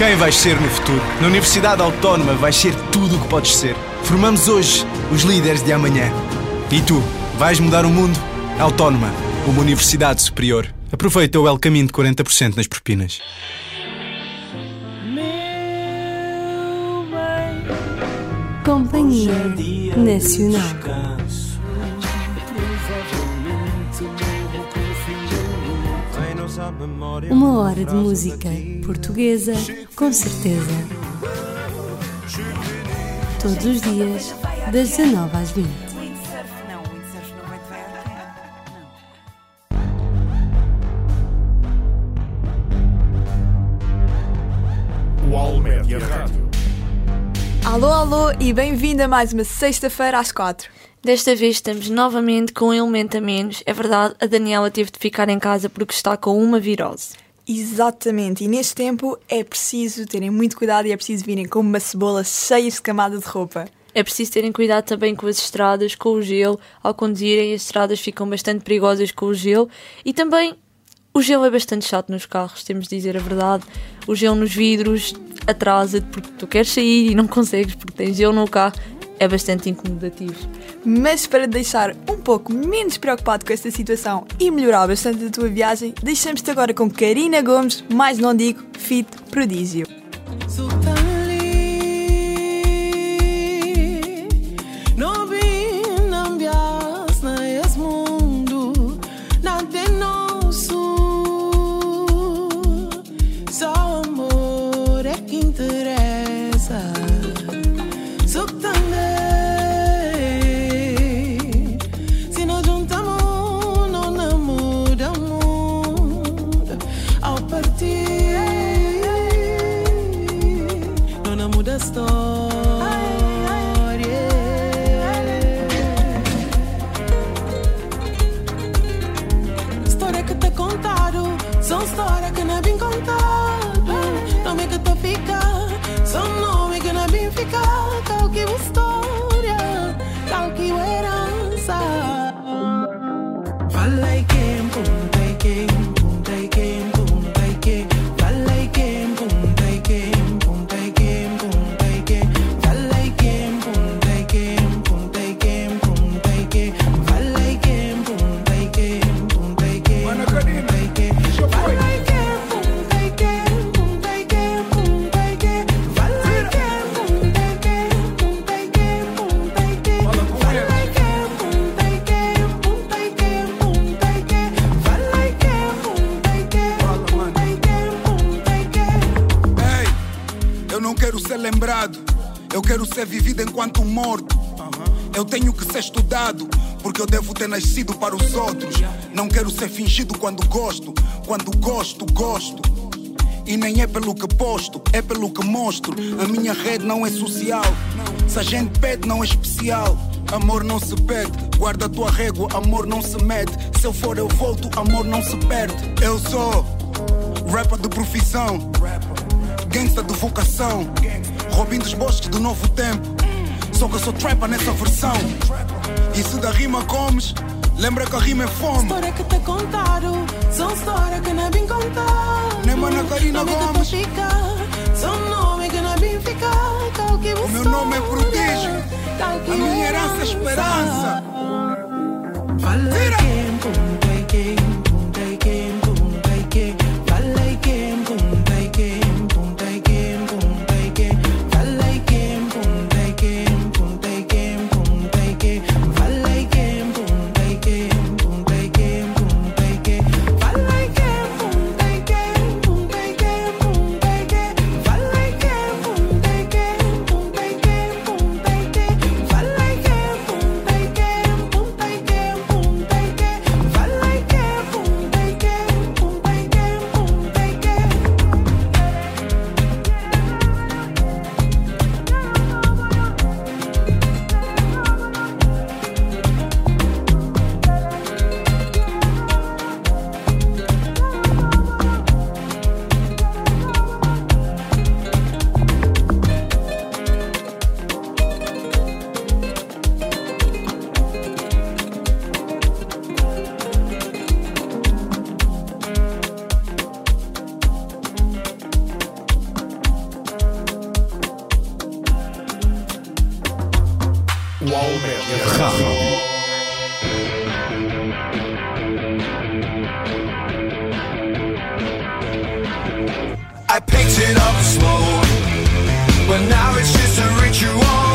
Quem vais ser no futuro? Na Universidade Autónoma vais ser tudo o que podes ser. Formamos hoje os líderes de amanhã. E tu, vais mudar o mundo? Autónoma, uma universidade superior. Aproveita o El Caminho de 40% nas propinas. Companhia Nacional. Uma hora de música portuguesa, com certeza. Todos os dias, das 19 às 20. Windsurf não, windsurf não vai te vai a pé. Não. O Almédia Rádio. Alô, alô e bem-vindo a mais uma sexta-feira às quatro. Desta vez estamos novamente com um elemento a menos. É verdade, a Daniela teve de ficar em casa porque está com uma virose. Exatamente, e neste tempo é preciso terem muito cuidado e é preciso virem como uma cebola cheia de camada de roupa. É preciso terem cuidado também com as estradas, com o gelo. Ao conduzirem, as estradas ficam bastante perigosas com o gelo. E também o gelo é bastante chato nos carros, temos de dizer a verdade. O gelo nos vidros atrasa-te porque tu queres sair e não consegues porque tens gelo no carro. É bastante incomodativo. Mas para deixar um pouco menos preocupado com esta situação e melhorar bastante a tua viagem, deixamos-te agora com Karina Gomes, mais não digo, Fit Prodígio. E nem é pelo que posto, é pelo que mostro. A minha rede não é social. Se a gente pede, não é especial. Amor não se pede, guarda a tua régua, amor não se mede. Se eu for, eu volto, amor não se perde. Eu sou rapper de profissão, gangsta de vocação, Robin dos bosques do novo tempo. Só que eu sou trapper nessa versão. E se da rima comes, lembra que a rima é fome. História que te contaram, são história que não é bem contar. Nem Mana Karina Nome que Gomes. são nome que não é bem ficar. Tal que O meu nome é Prodígio. A minha herança é esperança. Fala Tira. quem, quem, I picked it up slow, but now it's just a ritual.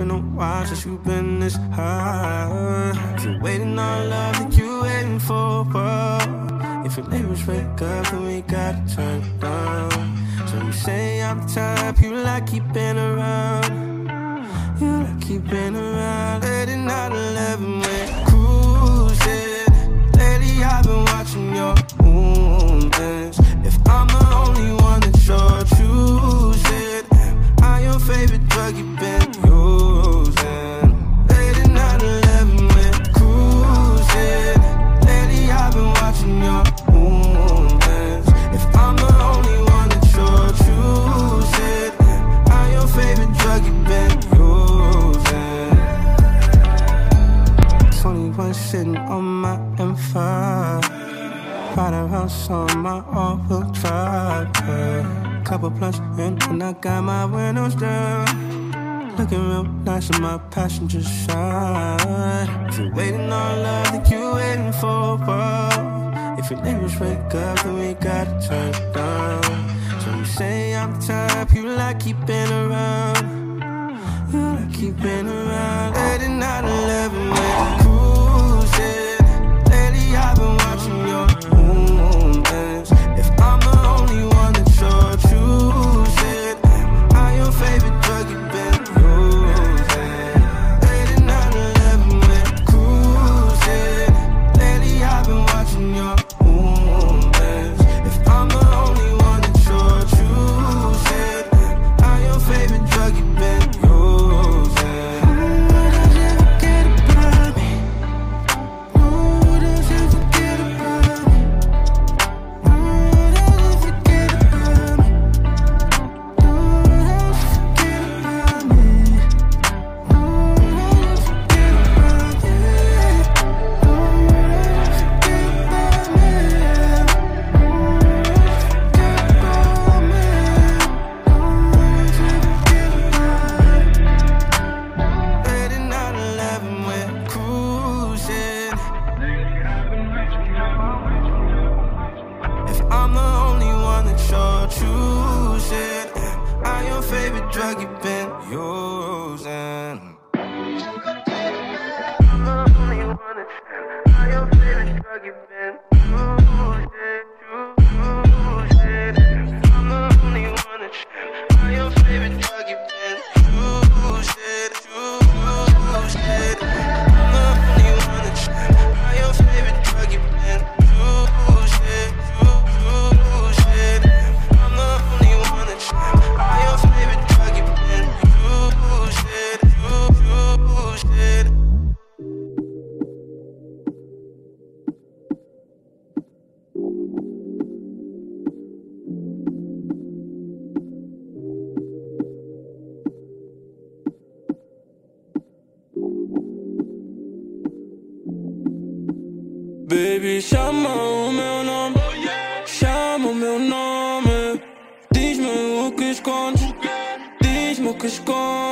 been a while since you've been this high. If you're waiting on love that you waiting for, whoa. if your neighbors wake up, then we gotta turn down. So you say I'm the type you like keeping around. You like keeping around. Late night, 11 we're cruising. Lately, I've been watching your movements. If I'm the only one that you're choosing, I'm your favorite. sauce on my all-wheel Couple plus in and I got my windows down. Looking real nice in my passenger side. If you're waiting on love, then you waiting for a If your neighbors wake up, then we gotta turn it down. So you say I'm the type you like keeping around. You like keeping around. Late at night, 11, con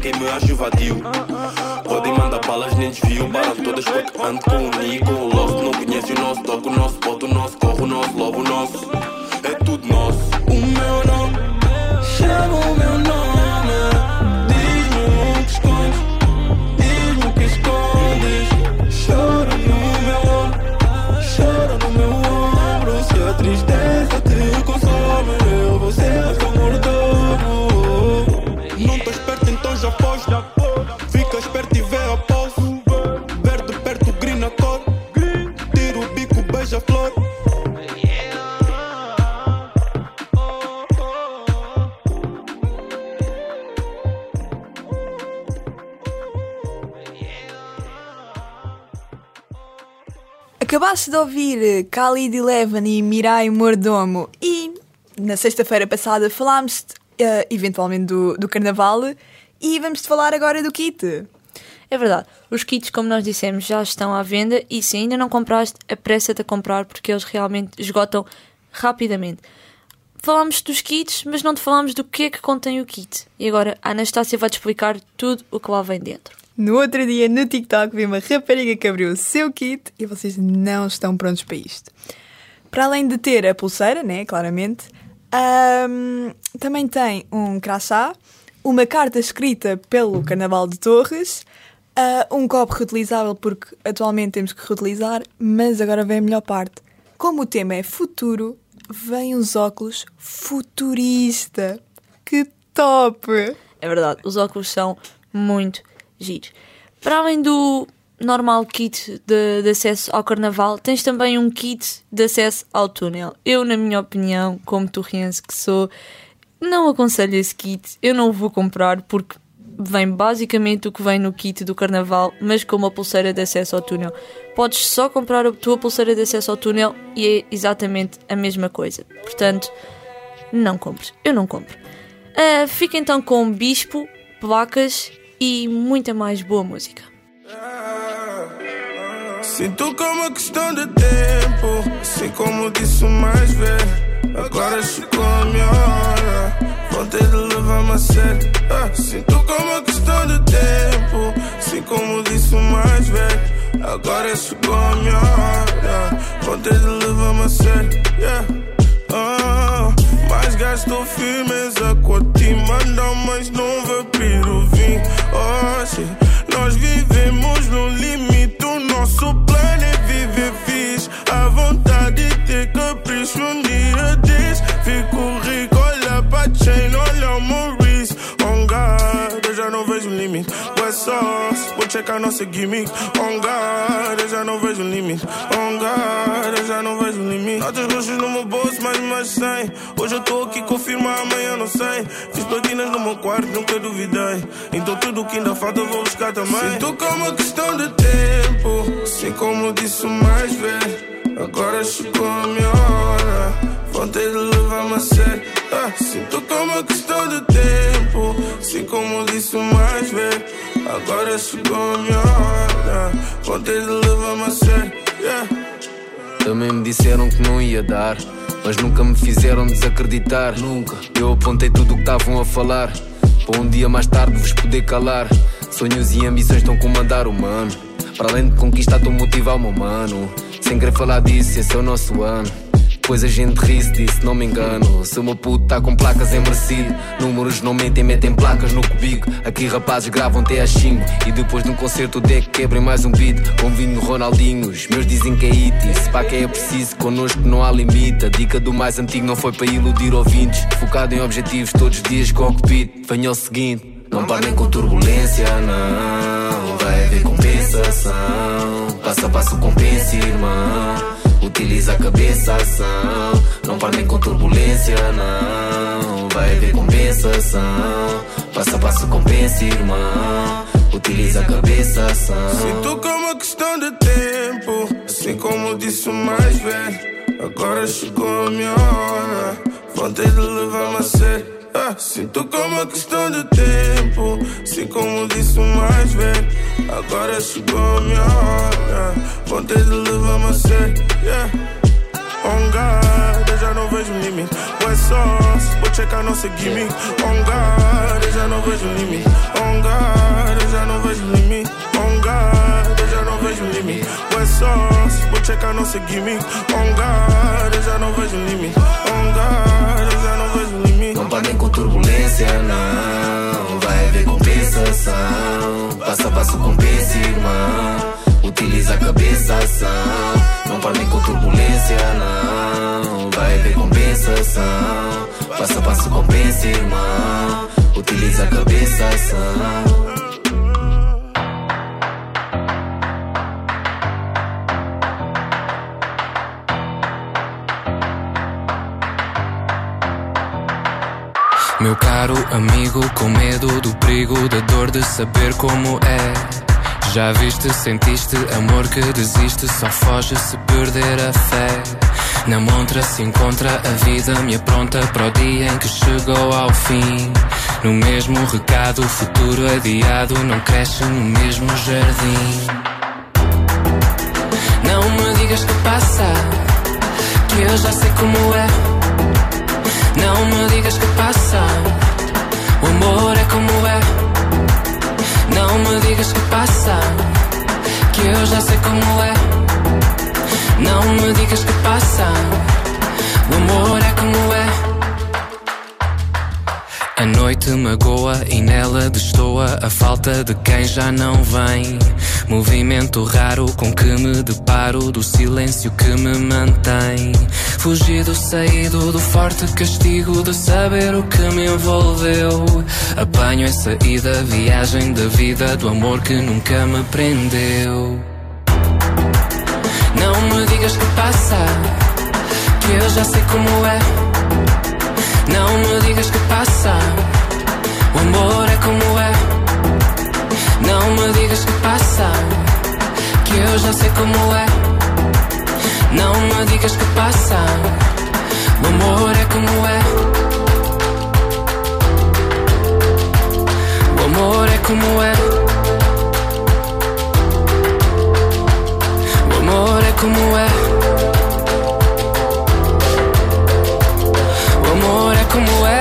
quem me acho vadio. Podem mandar balas, nem desvio. Baram todas porque ando com o Nico. O Love não conhece o nosso toca o nosso bota o nosso corre o nosso lobo, o nosso. É tudo nosso. O meu nome, chama o meu nome. Ouvir Khalid Eleven e Mirai Mordomo e na sexta-feira passada falámos eh, eventualmente do, do Carnaval e vamos-te falar agora do kit. É verdade, os kits, como nós dissemos, já estão à venda e se ainda não compraste, apressa-te a comprar porque eles realmente esgotam rapidamente. Falámos dos kits, mas não te falámos do que é que contém o kit. E agora a Anastácia vai-te explicar tudo o que lá vem dentro. No outro dia, no TikTok, vi uma rapariga que abriu o seu kit e vocês não estão prontos para isto. Para além de ter a pulseira, né, claramente, ahm, também tem um crachá, uma carta escrita pelo Carnaval de Torres, ah, um copo reutilizável, porque atualmente temos que reutilizar, mas agora vem a melhor parte. Como o tema é futuro, vem uns óculos futurista. Que top! É verdade, os óculos são muito giros. Para além do normal kit de, de acesso ao carnaval, tens também um kit de acesso ao túnel. Eu, na minha opinião, como torriense que sou, não aconselho esse kit. Eu não o vou comprar porque vem basicamente o que vem no kit do carnaval, mas com uma pulseira de acesso ao túnel. Podes só comprar a tua pulseira de acesso ao túnel e é exatamente a mesma coisa. Portanto, não compres. Eu não compro. Ah, fica então com Bispo, placas e muita mais boa música. Sinto como é questão de tempo, assim como disse mais velho. Agora chegou a minha hora, vou ter de levar-me a sério. Ah, sinto como é questão de tempo, assim como disse mais velho. Agora chegou a minha hora, vou ter de levar-me a sério. Yeah. Ah, mas gasto firmeza com a te mandar, mas não vai abrir o vinho. Hoje nós vivemos no limite, o nosso plano é viver fixe. A vontade de ter capricho um dia diz. Fico rico, olha pra chain, olha o Maurice. On God, eu já não vejo limite. Sauce, vou checar nossa gimmick. On God, eu já não vejo limite. On God, eu já não vejo limite. Notas roxas no meu bolso, mais mais 100. Hoje eu tô aqui, confirma, amanhã não sei. Fiz platinas no meu quarto, nunca duvidei. Então tudo que ainda falta eu vou buscar também. Sinto como é questão de tempo, assim como disse mais velho. Agora chegou a minha hora, ter de levar-me a sério. Ah, sinto como é questão de tempo, assim como disse mais velho. Agora chegou a minha hora, vou ter de levar-me a sério. Yeah. Também me disseram que não ia dar, mas nunca me fizeram desacreditar. Nunca. Eu apontei tudo o que estavam a falar, para um dia mais tarde vos poder calar. Sonhos e ambições estão a comandar o mano. Para além de conquistar, estou a motivar o meu mano. Sem querer falar disso, esse é o nosso ano. Depois a gente ri-se não me engano. Se o meu tá com placas merecido. Números não mentem, metem placas no cubico. Aqui rapazes gravam até às 5. E depois de um concerto o deck quebrem mais um beat. Com vinho Ronaldinho, os meus dizem que é hit. Se pá que é preciso, connosco não há limite. A dica do mais antigo não foi para iludir ouvintes. Focado em objetivos todos os dias com o cockpit. Venha ao seguinte, não parem com turbulência, não. Vai haver compensação. Passo a passo compensa, irmão. Utiliza a cabeça, ação. Não parem com turbulência, não. Vai haver compensação. Passo a passo compensa, irmão. Utiliza a cabeça, ação. Sinto como questão de tempo, assim como disse o mais velho. Agora chegou a minha hora, ter de levar-me a sério. Ah, sinto como é questão de tempo, assim como disse mais velho. Agora chegou a minha hora, ter de levar-me a. Yeah. On God, eu já não vejo limite. West Sauce, vou checar nossa gimmick. On God, eu já não vejo limite. On God, eu já não vejo limite. On God, eu já não vejo limite. West Sauce, vou checar nossa gimmick. On God, eu já não vejo limite. On God, Não parem com turbulência, não. Vai haver compensação. Passo a passo compensa, irmão. Utiliza a cabeça, ação. Não parem com turbulência, não. Vai haver compensação. Passo a passo compensa, irmão. Utiliza a cabeça, ação. Meu caro amigo, com medo do perigo, da dor de saber como é. Já viste, sentiste amor que desiste, só foge se perder a fé. Na montra se encontra a vida, me apronta para o dia em que chegou ao fim. No mesmo recado, futuro adiado, não cresce no mesmo jardim. Não me digas que passa, que eu já sei como é. Não me digas que passa, o amor é como é. Não me digas que passa, que eu já sei como é. Não me digas que passa, o amor é como é. A noite magoa e nela destoa a falta de quem já não vem. Movimento raro com que me deparo do silêncio que me mantém. Fugido, saído do forte castigo de saber o que me envolveu. Apanho em saída, viagem da vida, do amor que nunca me prendeu. Não me digas que passa, que eu já sei como é. Não me digas que passa, o amor é como é. Não me digas que passa, que eu já sei como é. Não me digas que passa, o amor é como é. O amor é como é. O amor é como é. O amor é como é.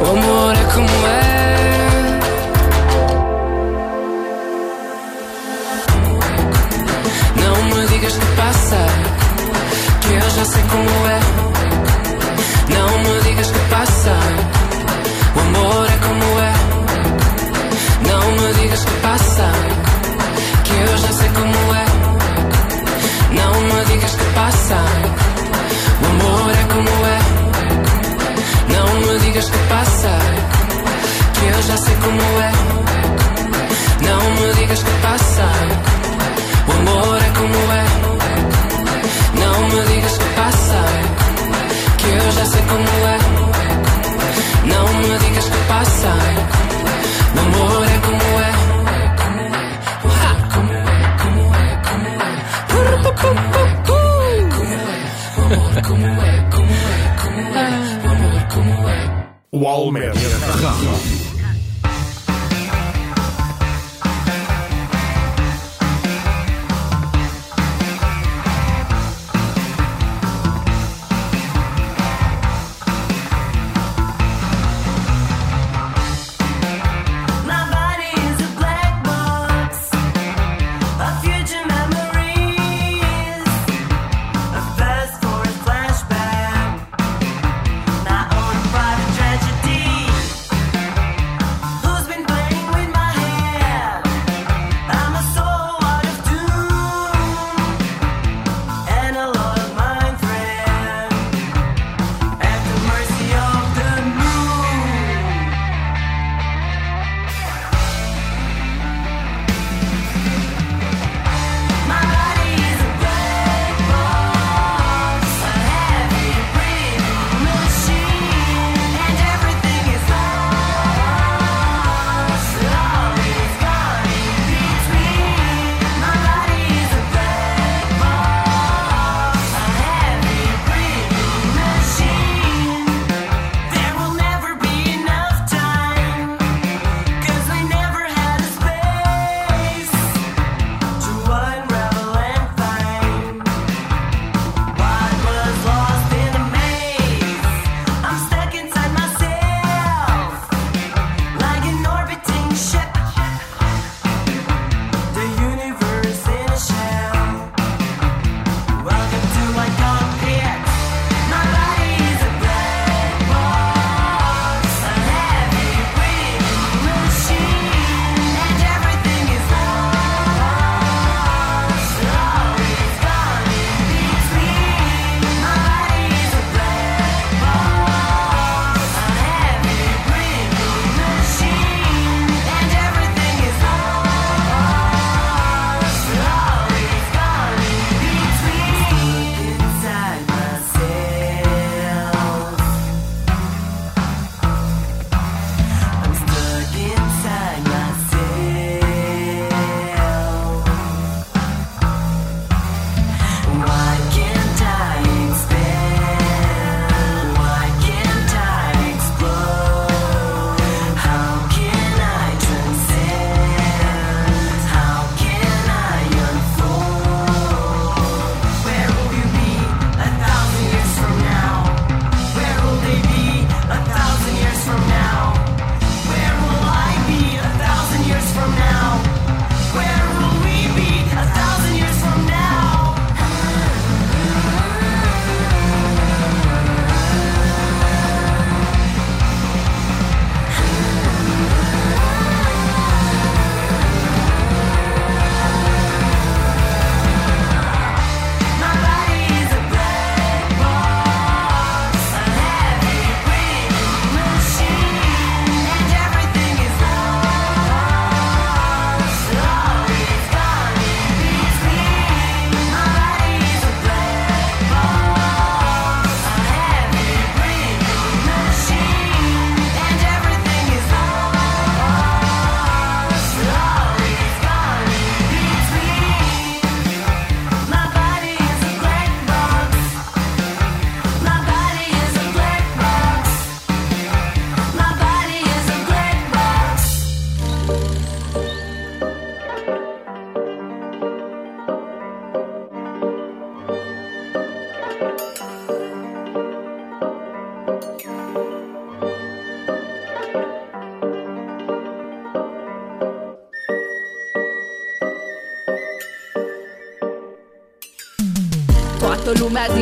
O amor é como é. Já sei como é. Não me digas que passa, o amor é como é. Não me digas que passa, que eu já sei como é. Não me digas que passa, o amor é como é. Não me digas que passa, que eu já sei como é. Não me digas que passa, o amor é como é. Não me digas que passa, que eu já sei como é. Não me digas que passa, o amor é como é. O Almer. Toată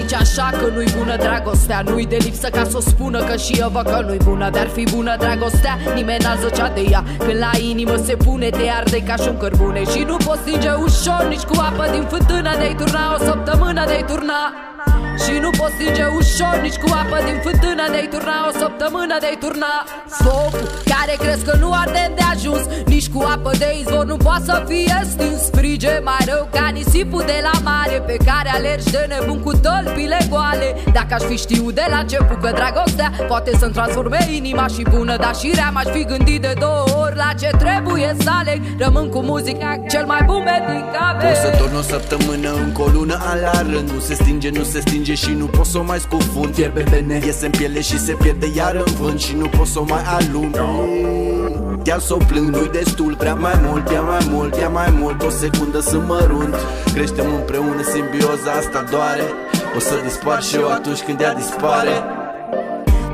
lumea zice așa că nu-i bună dragostea. Nu-i de lipsă ca să o spună că și eu văd că nu-i bună. Dar fi bună dragostea, nimeni n-a zăcea de ea. Când la inimă se pune, te arde ca și un cărbune. Și nu poți stinge ușor, nici cu apă din fântână De-ai turna o săptămână, de-ai turna și nu poți stinge ușor Nici cu apă din fântână De-ai turna o săptămână De-ai turna. Focul Care crezi că nu arde de ajuns Nici cu apă de izvor Nu poate să fie stins. Frige mai rău ca nisipul de la mare Pe care alergi de nebun cu tălpile goale Dacă aș fi știut de la început Că dragostea poate să-mi transforme inima și bună Dar și rea m-aș fi gândit de două ori La ce trebuie să aleg. Rămân cu muzica Cel mai bun medicament Pot să torn o săptămână încă o lună ala rând Nu se stinge, nu se stinge și nu pot să o mai scufund. Fierbe vene, iese în piele și se pierde iar în vânt Și nu pot să o mai alung. Chiar să o plâng, nu-i destul Prea mai mult, ia mai mult, ia mai mult. O secundă să mărunt Creștem împreună, simbioza asta doare O să dispar și eu atunci când ea dispare.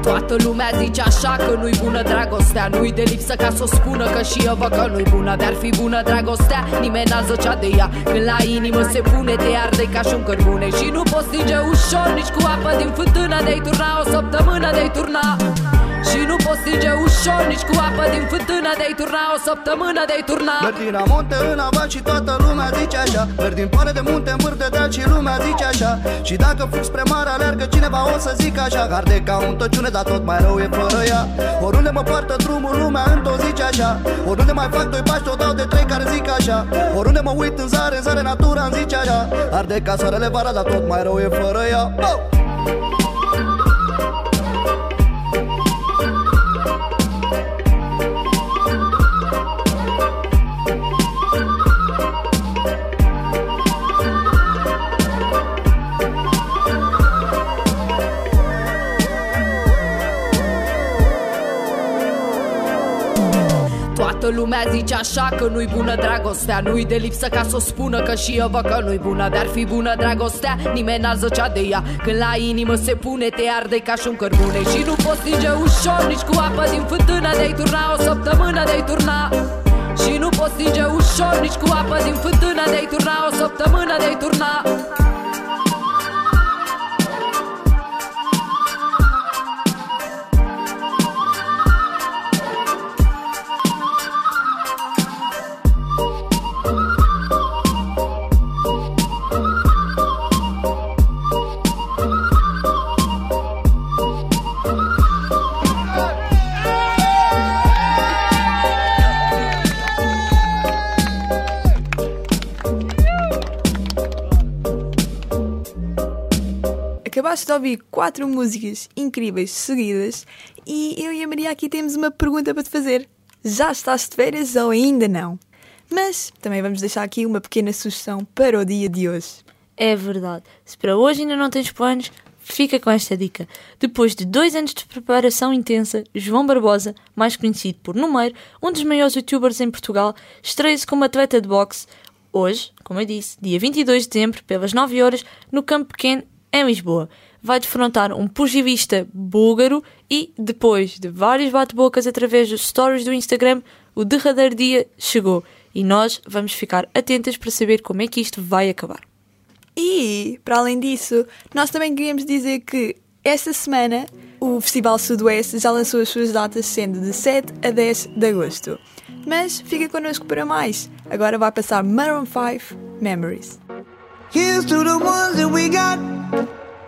Toată lumea zice așa că nu-i bună dragostea. Nu-i de lipsă ca să o spună că și eu văd că nu-i bună. Dar fi bună dragostea, nimeni n-a zăcea de ea. Când la inimă se pune, te arde ca și un cărbune. Și nu poți stinge ușor, nici cu apă din fântână De-ai turna o săptămână, de-ai turna și nu poți stinge ușor, nici cu apă din fântână De-ai turna o săptămână, de-ai turna. Merg din amonte în aval și toată lumea zice așa. Merg din pare de munte în vârf de deal și lumea zice așa. Și dacă fug spre mare alergă cineva o să zic așa. Arde ca un tăciune, dar tot mai rău e fără ea. Oriunde mă poartă drumul, lumea într-o zice așa. Oriunde mai fac doi pași, o dau de trei care zic așa. Oriunde mă uit în zare, în zare natura îmi zice așa. Arde ca soarele vara, dar tot mai rău e fără ea. Oh! Lumea zice așa că nu-i bună dragostea. Nu-i de lipsă ca să o spună că și eu văd că nu-i bună. Dar fi bună dragostea, nimeni n-a zăcea de ea. Când la inimă se pune, te arde ca și un cărbune. Și nu poți stinge ușor, nici cu apă din fântână De-ai turna. O săptămână, de-ai turna. Și nu poți stinge ușor, nici cu apă din fântână De-ai turna. O săptămână, de-ai turna de ouvir quatro músicas incríveis seguidas e eu e a Maria aqui temos uma pergunta para te fazer. Já estás de férias ou ainda não? Mas também vamos deixar aqui uma pequena sugestão para o dia de hoje. É verdade. Se para hoje ainda não tens planos, fica com esta dica. Depois de dois anos de preparação intensa, João Barbosa, mais conhecido por Numeiro, um dos maiores youtubers em Portugal, estreia-se como atleta de boxe hoje, como eu disse, dia 22 de dezembro, pelas 9 horas, no Campo Pequeno, em Lisboa. Vai defrontar um pugilista búlgaro e, depois de vários bate-bocas através dos stories do Instagram, o derradeiro dia chegou e nós vamos ficar atentas para saber como é que isto vai acabar. E, para além disso, nós também queríamos dizer que esta semana o Festival Sudoeste já lançou as suas datas, sendo de 7 a 10 de agosto. Mas fica connosco para mais. Agora vai passar Maroon 5 Memories. Here's to the ones that we got.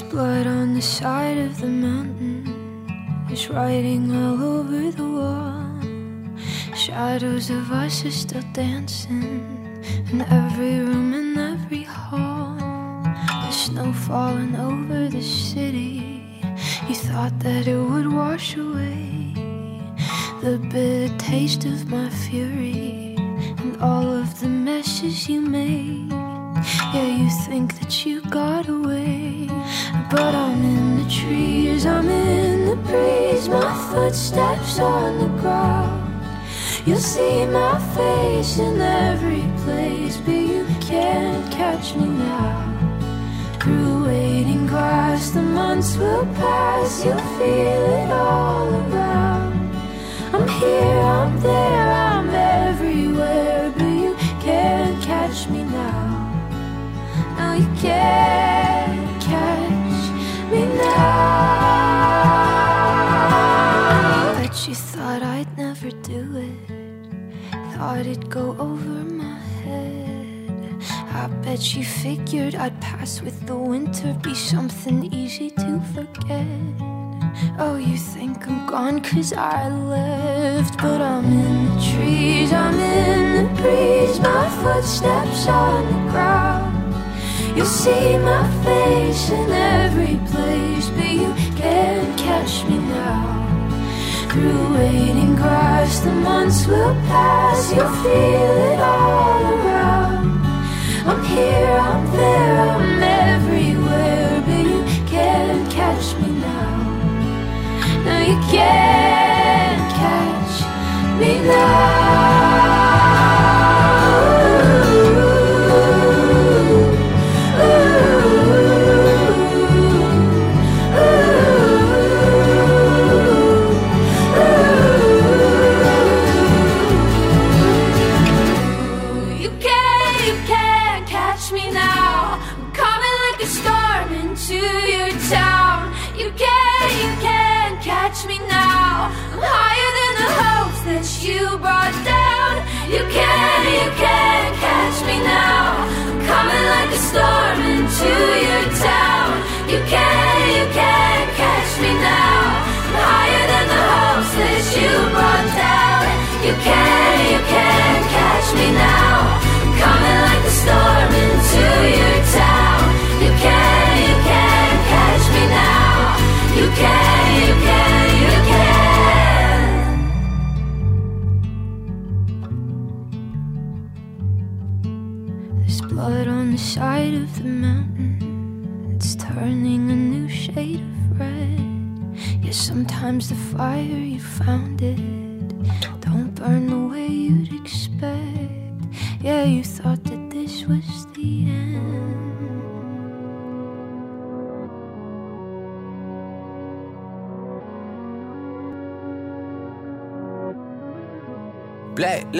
There's blood on the side of the mountain. There's writing all over the wall. Shadows of us are still dancing in every room and every hall. The snow falling over the city. You thought that it would wash away the bitter taste of my fury and all of the messes you made. Yeah, you think that you got away, but I'm in the trees, I'm in the breeze, my footsteps on the ground. You'll see my face in every place, but you can't catch me now. Through waiting grass, the months will pass, you'll feel it all around. I'm here, I'm there, I'm everywhere, but you can't catch me now. No, you can't now. Bet you thought I'd never do it, thought it'd go over my head. I bet you figured I'd pass with the winter, be something easy to forget. Oh, you think I'm gone cause I left But I'm in the trees, I'm in the breeze My footsteps on the ground You'll see my face in every place But you can't catch me now. Through waiting grass, the months will pass You'll feel it all around. I'm here, I'm there, I'm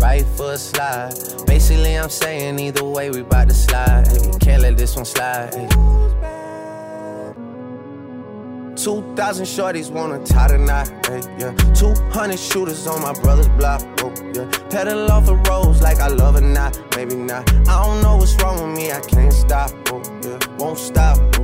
right foot slide. Basically, I'm saying either way, we bout to slide. Can't let this one slide. hey. 2,000 shorties wanna tie knot, hey, yeah. 200 shooters on my brother's block, oh, yeah. Pedal off the roads like I love it, not, maybe not. I don't know what's wrong with me, I can't stop, oh, yeah. Won't stop, oh.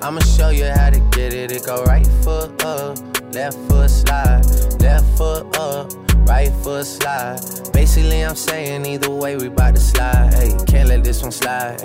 I'ma show you how to get it. It go right foot up, left foot slide, left foot up, right foot slide. Basically, I'm saying either way, we bout to slide. Hey, can't let this one slide.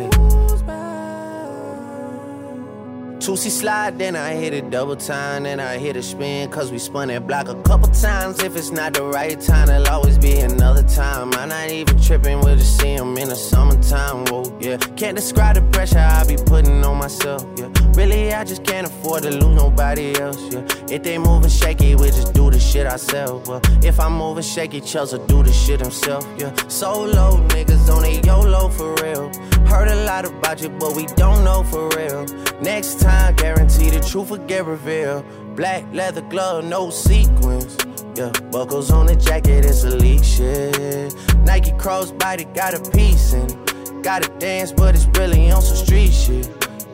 Two-C slide, then I hit it double time, then I hit a spin, cause we spun that block a couple times. If it's not the right time, it'll always be another time. I'm not even tripping, we'll just see in the summertime, whoa, yeah. Can't describe the pressure I be putting on myself, yeah. Really, I just can't afford to lose nobody else, yeah. If they moving shaky, we just do the shit ourselves, well. If I'm moving shaky, Chelsea do the shit himself, yeah. Solo niggas on a YOLO for real. Heard a lot about you, but we don't know for real. Next time, guarantee the truth will get revealed. Black leather glove, no sequins. Yeah, buckles on the jacket, it's elite shit. Nike crossbody got a piece in it. Gotta dance, but it's really on some street shit.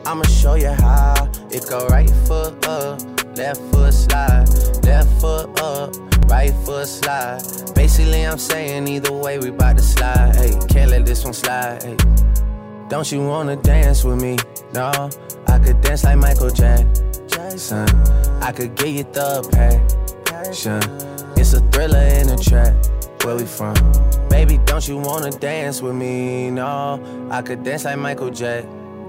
I'ma show you how. It go right foot up, left foot slide, left foot up, right foot slide. Basically, I'm saying either way, we bout to slide. Hey, can't let this one slide. Don't you wanna dance with me? No, I could dance like Michael Jackson. I could get you the passion. It's a thriller in the track. Where we from? Baby, don't you wanna dance with me? No, I could dance like Michael Jackson.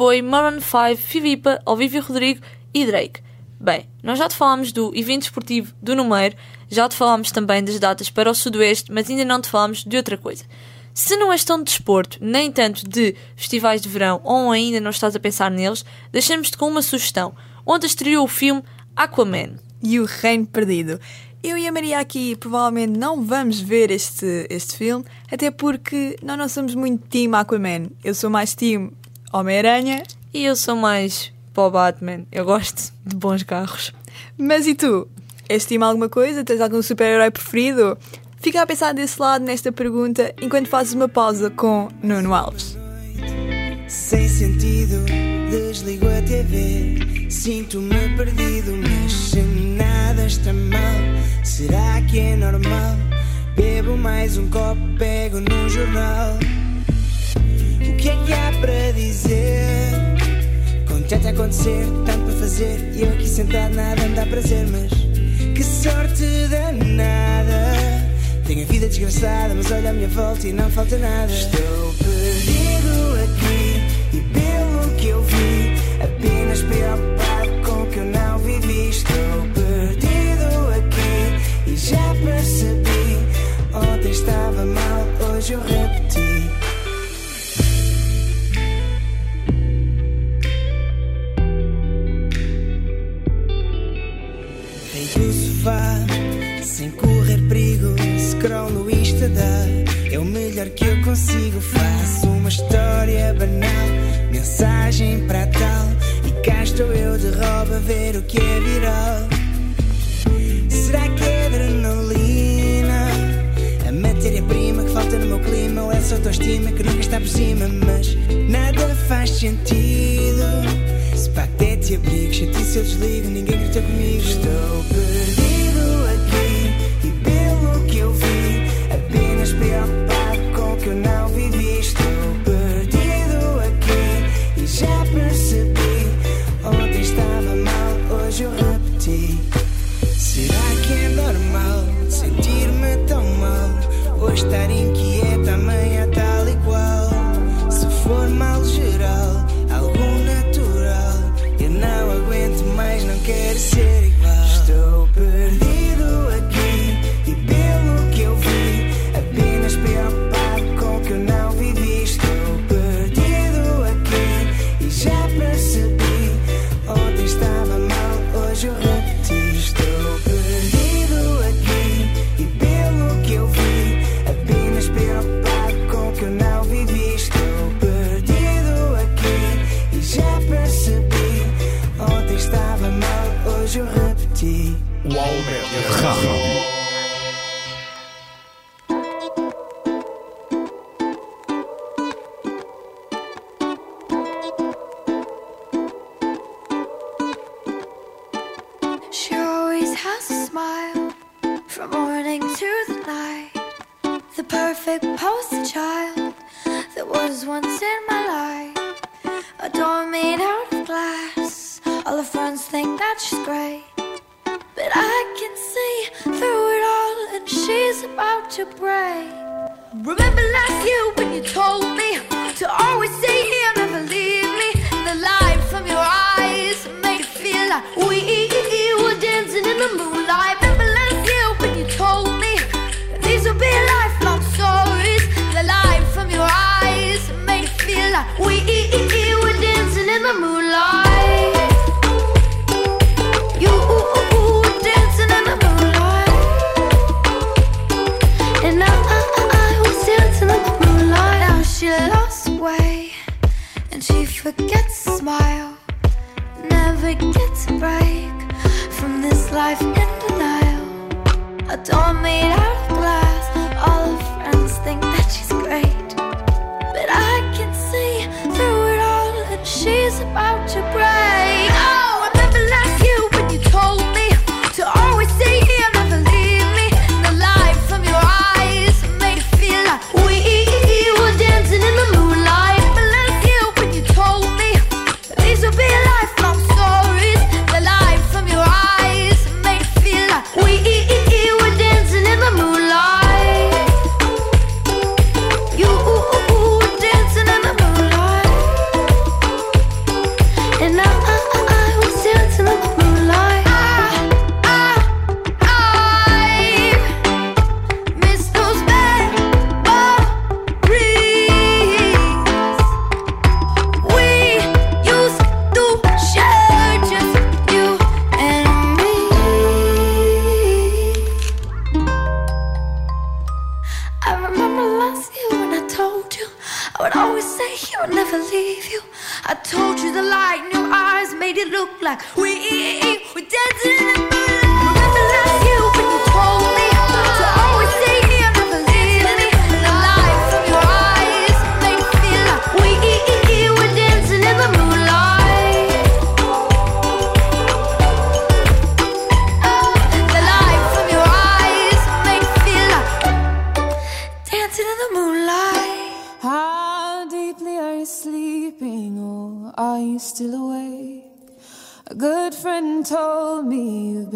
Foi Maroon 5, Fivipa, Olivia Rodrigo e Drake. Bem, nós já te falámos do evento esportivo do Numeiro, já te falámos também das datas para o Sudoeste, mas ainda não te falámos de outra coisa. Se não és tão de desporto, nem tanto de festivais de verão ou ainda não estás a pensar neles, deixamos-te com uma sugestão. Ontem estreou o filme Aquaman. E o Reino Perdido. Eu e a Maria aqui provavelmente não vamos ver este, este filme, até porque nós não somos muito team Aquaman. Eu sou mais team Homem-Aranha. E eu sou mais para o Batman. Eu gosto de bons carros. Mas e tu? És team alguma coisa? Tens algum super-herói preferido? Fica a pensar desse lado nesta pergunta enquanto fazes uma pausa com Nuno Alves. Sem sentido, desligo a TV. Sinto-me perdido, mas se nada está mal, será que é normal? Bebo mais um copo, pego num jornal. Que é que há para dizer? Com tanto a acontecer, tanto para fazer, e eu aqui sentado nada me dá prazer, mas que sorte danada. Tenho a vida desgraçada, mas olha à minha volta e não falta nada. Estou perdido aqui e pelo que eu vi, apenas preocupado com o que eu não vivi. Estou perdido aqui e já percebi. Ontem estava consigo. Faço uma história banal, mensagem para tal. E cá estou eu de roupa a ver o que é viral. Será que é adrenalina? A matéria-prima que falta no meu clima ou essa autoestima que nunca está por cima? Mas nada faz sentido. Se pacto é te abrigo, chatice eu desligo, ninguém grita comigo. Estou perdido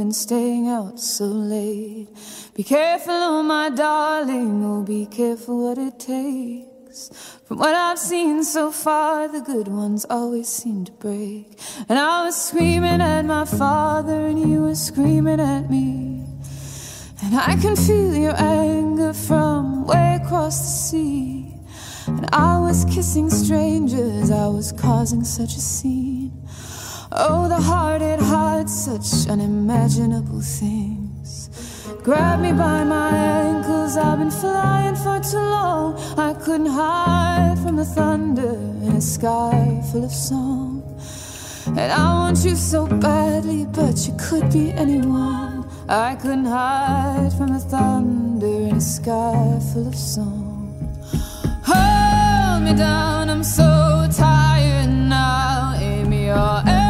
me staying out so late. Be careful, oh my darling, oh be careful what it takes. From what I've seen so far, the good ones always seem to break. And I was screaming at my father, and you were screaming at me. And I can feel your anger from way across the sea. And I was kissing strangers, I was causing such a scene. Oh, the heart, it hides such unimaginable things. Grab me by my ankles, I've been flying for too long. I couldn't hide from the thunder in a sky full of song. And I want you so badly, but you could be anyone. I couldn't hide from the thunder in a sky full of song. Hold me down, I'm so tired now. Aim arrow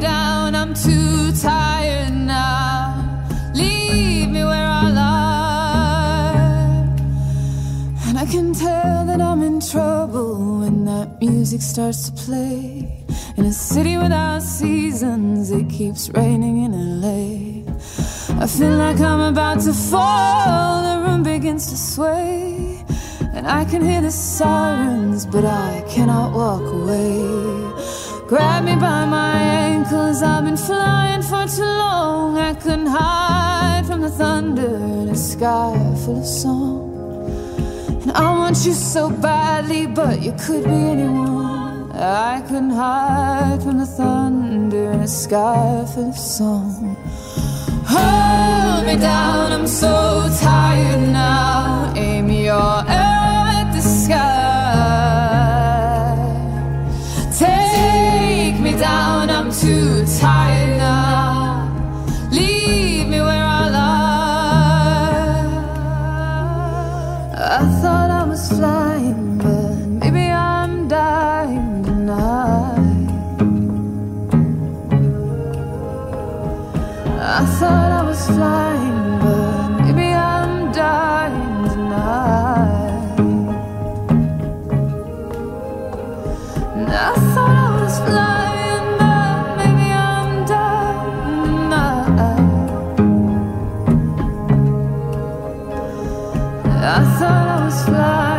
down, I'm too tired now. Leave me where I lie. And I can tell that I'm in trouble when that music starts to play. In a city without seasons, it keeps raining in LA. I feel like I'm about to fall, the room begins to sway. And I can hear the sirens, but I cannot walk away. Grab me by my ankles, I've been flying for too long. I couldn't hide from the thunder in a sky full of song. And I want you so badly, but you could be anyone. I couldn't hide from the thunder in a sky full of song. Hold me down, I'm so tired now. Aim your down, I'm too tired now. Leave me where I lie. I thought I was flying. slide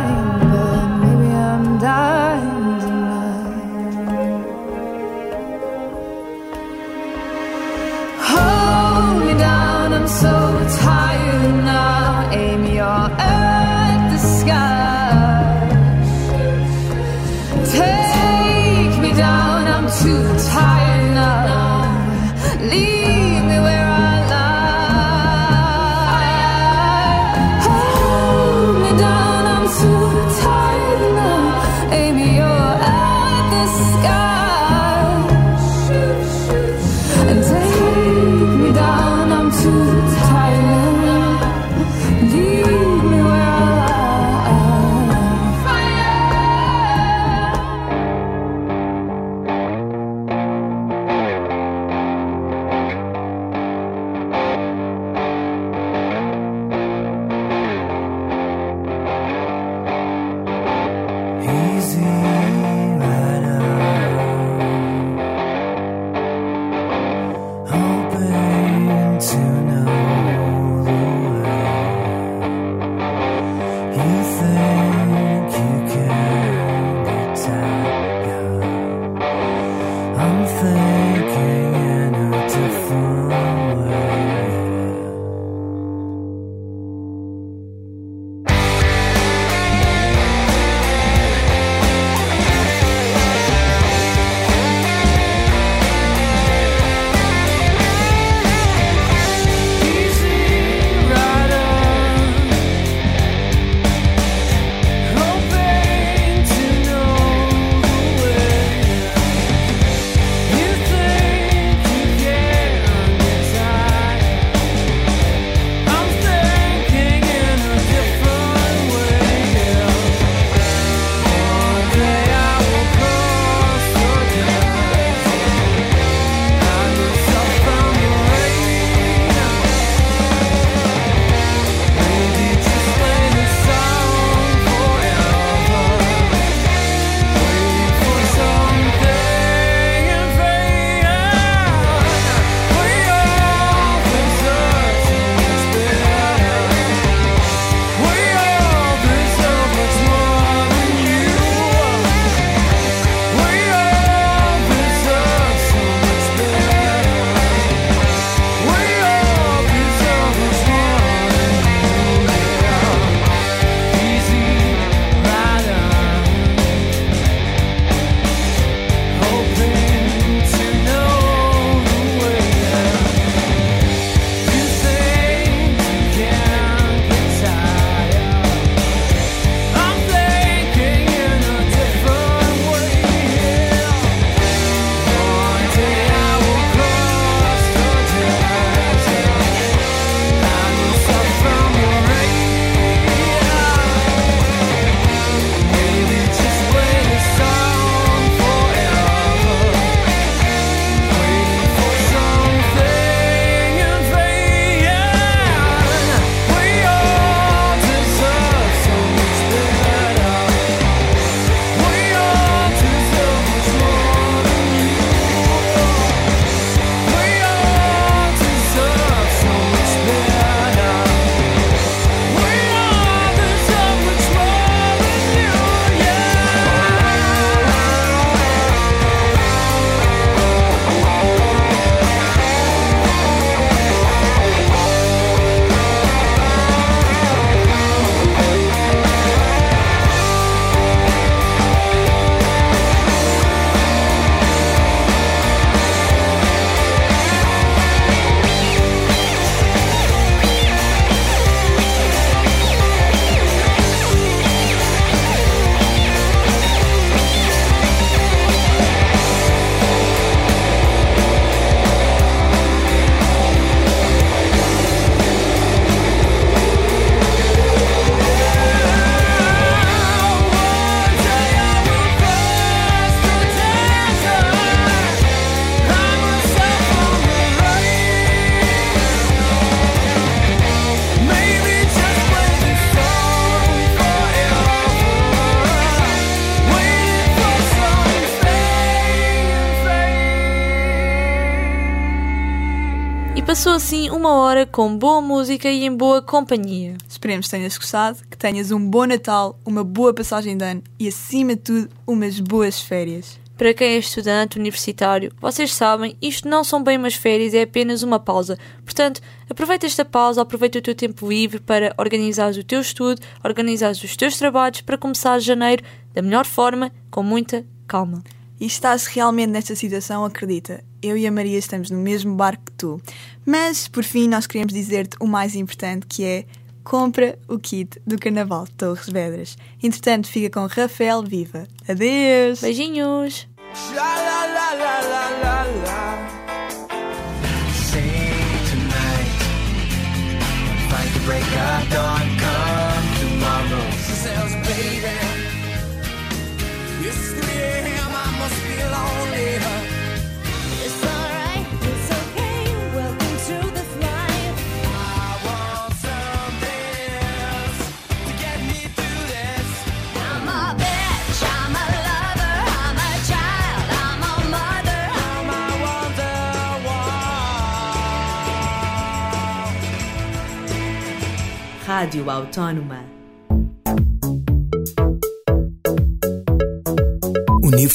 assim uma hora com boa música e em boa companhia. Esperemos que tenhas gostado, que tenhas um bom Natal, uma boa passagem de ano e, acima de tudo, umas boas férias. Para quem é estudante universitário, vocês sabem, isto não são bem umas férias, é apenas uma pausa. Portanto, aproveita esta pausa, aproveita o teu tempo livre para organizar o teu estudo, organizar os teus trabalhos para começar janeiro da melhor forma, com muita calma. E estás realmente nesta situação, acredita, eu e a Maria estamos no mesmo barco que tu. Mas, por fim, nós queremos dizer-te o mais importante, que é compra o kit do Carnaval de Torres Vedras. Entretanto, fica com Rafael Viva. Adeus! Beijinhos! Break of dawn, Rádio Autónoma. Universidade